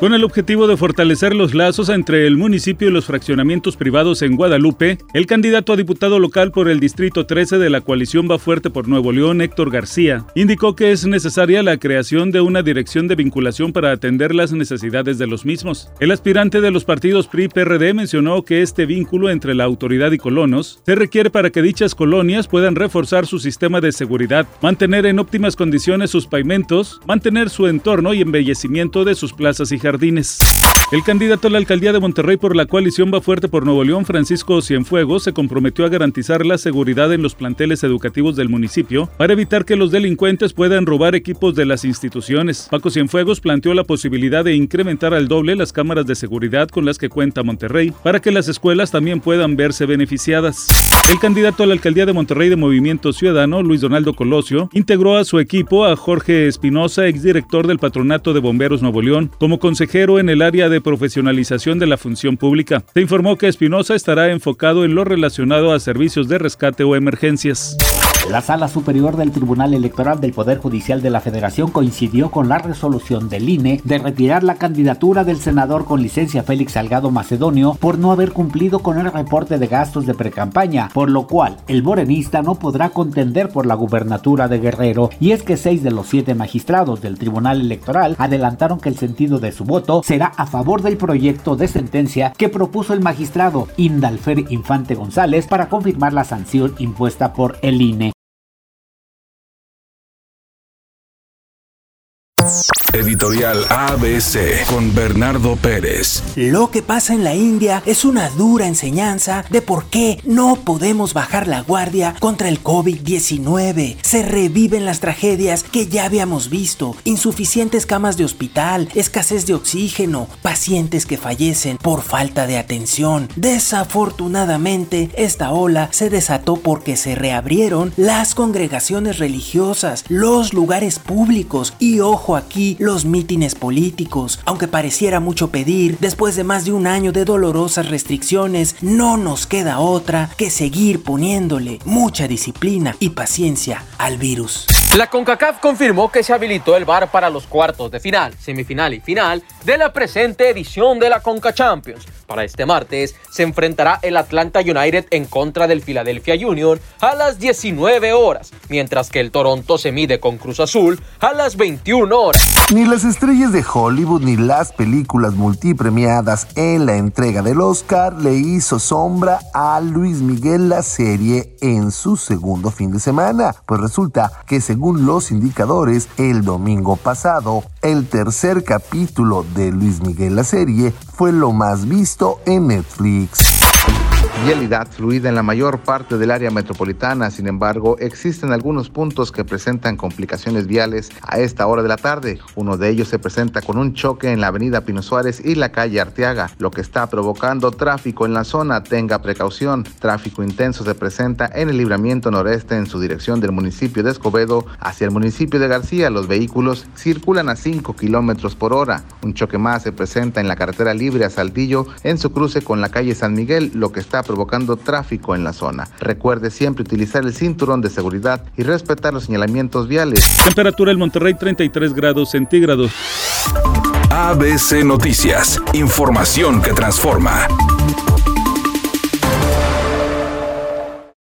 Con el objetivo de fortalecer los lazos entre el municipio y los fraccionamientos privados en Guadalupe, el candidato a diputado local por el Distrito 13 de la coalición Va Fuerte por Nuevo León, Héctor García, indicó que es necesaria la creación de una dirección de vinculación para atender las necesidades de los mismos. El aspirante de los partidos PRI-PRD mencionó que este vínculo entre la autoridad y colonos se requiere para que dichas colonias puedan reforzar su sistema de seguridad, mantener en óptimas condiciones sus pavimentos, mantener su entorno y embellecimiento de sus plazas y jardines el candidato a la alcaldía de Monterrey por la coalición Va Fuerte por Nuevo León, Francisco Cienfuegos, se comprometió a garantizar la seguridad en los planteles educativos del municipio para evitar que los delincuentes puedan robar equipos de las instituciones. Paco Cienfuegos planteó la posibilidad de incrementar al doble las cámaras de seguridad con las que cuenta Monterrey para que las escuelas también puedan verse beneficiadas. El candidato a la alcaldía de Monterrey de Movimiento Ciudadano, Luis Donaldo Colosio, integró a su equipo a Jorge Espinosa, exdirector del Patronato de Bomberos Nuevo León, como consejero en el área de profesionalización de la función pública. Se informó que Espinosa estará enfocado en lo relacionado a servicios de rescate o emergencias. La Sala Superior del Tribunal Electoral del Poder Judicial de la Federación coincidió con la resolución del INE de retirar la candidatura del senador con licencia Félix Salgado Macedonio por no haber cumplido con el reporte de gastos de precampaña, por lo cual el morenista no podrá contender por la gubernatura de Guerrero. Y es que seis de los siete magistrados del Tribunal Electoral adelantaron que el sentido de su voto será a favor del proyecto de sentencia que propuso el magistrado Indalfer Infante González para confirmar la sanción impuesta por el INE. Yes. Editorial ABC con Bernardo Pérez. Lo que pasa en la India es una dura enseñanza de por qué no podemos bajar la guardia contra el COVID-19. Se reviven las tragedias que ya habíamos visto. Insuficientes camas de hospital, escasez de oxígeno, pacientes que fallecen por falta de atención. Desafortunadamente, esta ola se desató porque se reabrieron las congregaciones religiosas, los lugares públicos y ojo aquí los mítines políticos. Aunque pareciera mucho pedir, después de más de un año de dolorosas restricciones, no nos queda otra que seguir poniéndole mucha disciplina y paciencia al virus. La CONCACAF confirmó que se habilitó el bar para los cuartos de final, semifinal y final de la presente edición de la CONCA Champions. Para este martes se enfrentará el Atlanta United en contra del Philadelphia Union a las 19 horas, mientras que el Toronto se mide con Cruz Azul a las 21 horas. Ni las estrellas de Hollywood ni las películas multipremiadas en la entrega del Oscar le hizo sombra a Luis Miguel la serie en su segundo fin de semana, pues resulta que según los indicadores, el domingo pasado, el tercer capítulo de Luis Miguel la serie fue lo más visto en Netflix. Vialidad fluida en la mayor parte del área metropolitana, sin embargo, existen algunos puntos que presentan complicaciones viales a esta hora de la tarde. Uno de ellos se presenta con un choque en la avenida Pino Suárez y la calle Arteaga, lo que está provocando tráfico en la zona. Tenga precaución. Tráfico intenso se presenta en el libramiento noreste en su dirección del municipio de Escobedo hacia el municipio de García. Los vehículos circulan a 5 kilómetros por hora. Un choque más se presenta en la carretera libre a Saltillo en su cruce con la calle San Miguel, lo que está provocando tráfico en la zona. Recuerde siempre utilizar el cinturón de seguridad y respetar los señalamientos viales. Temperatura en Monterrey 33 grados centígrados. ABC Noticias, información que transforma.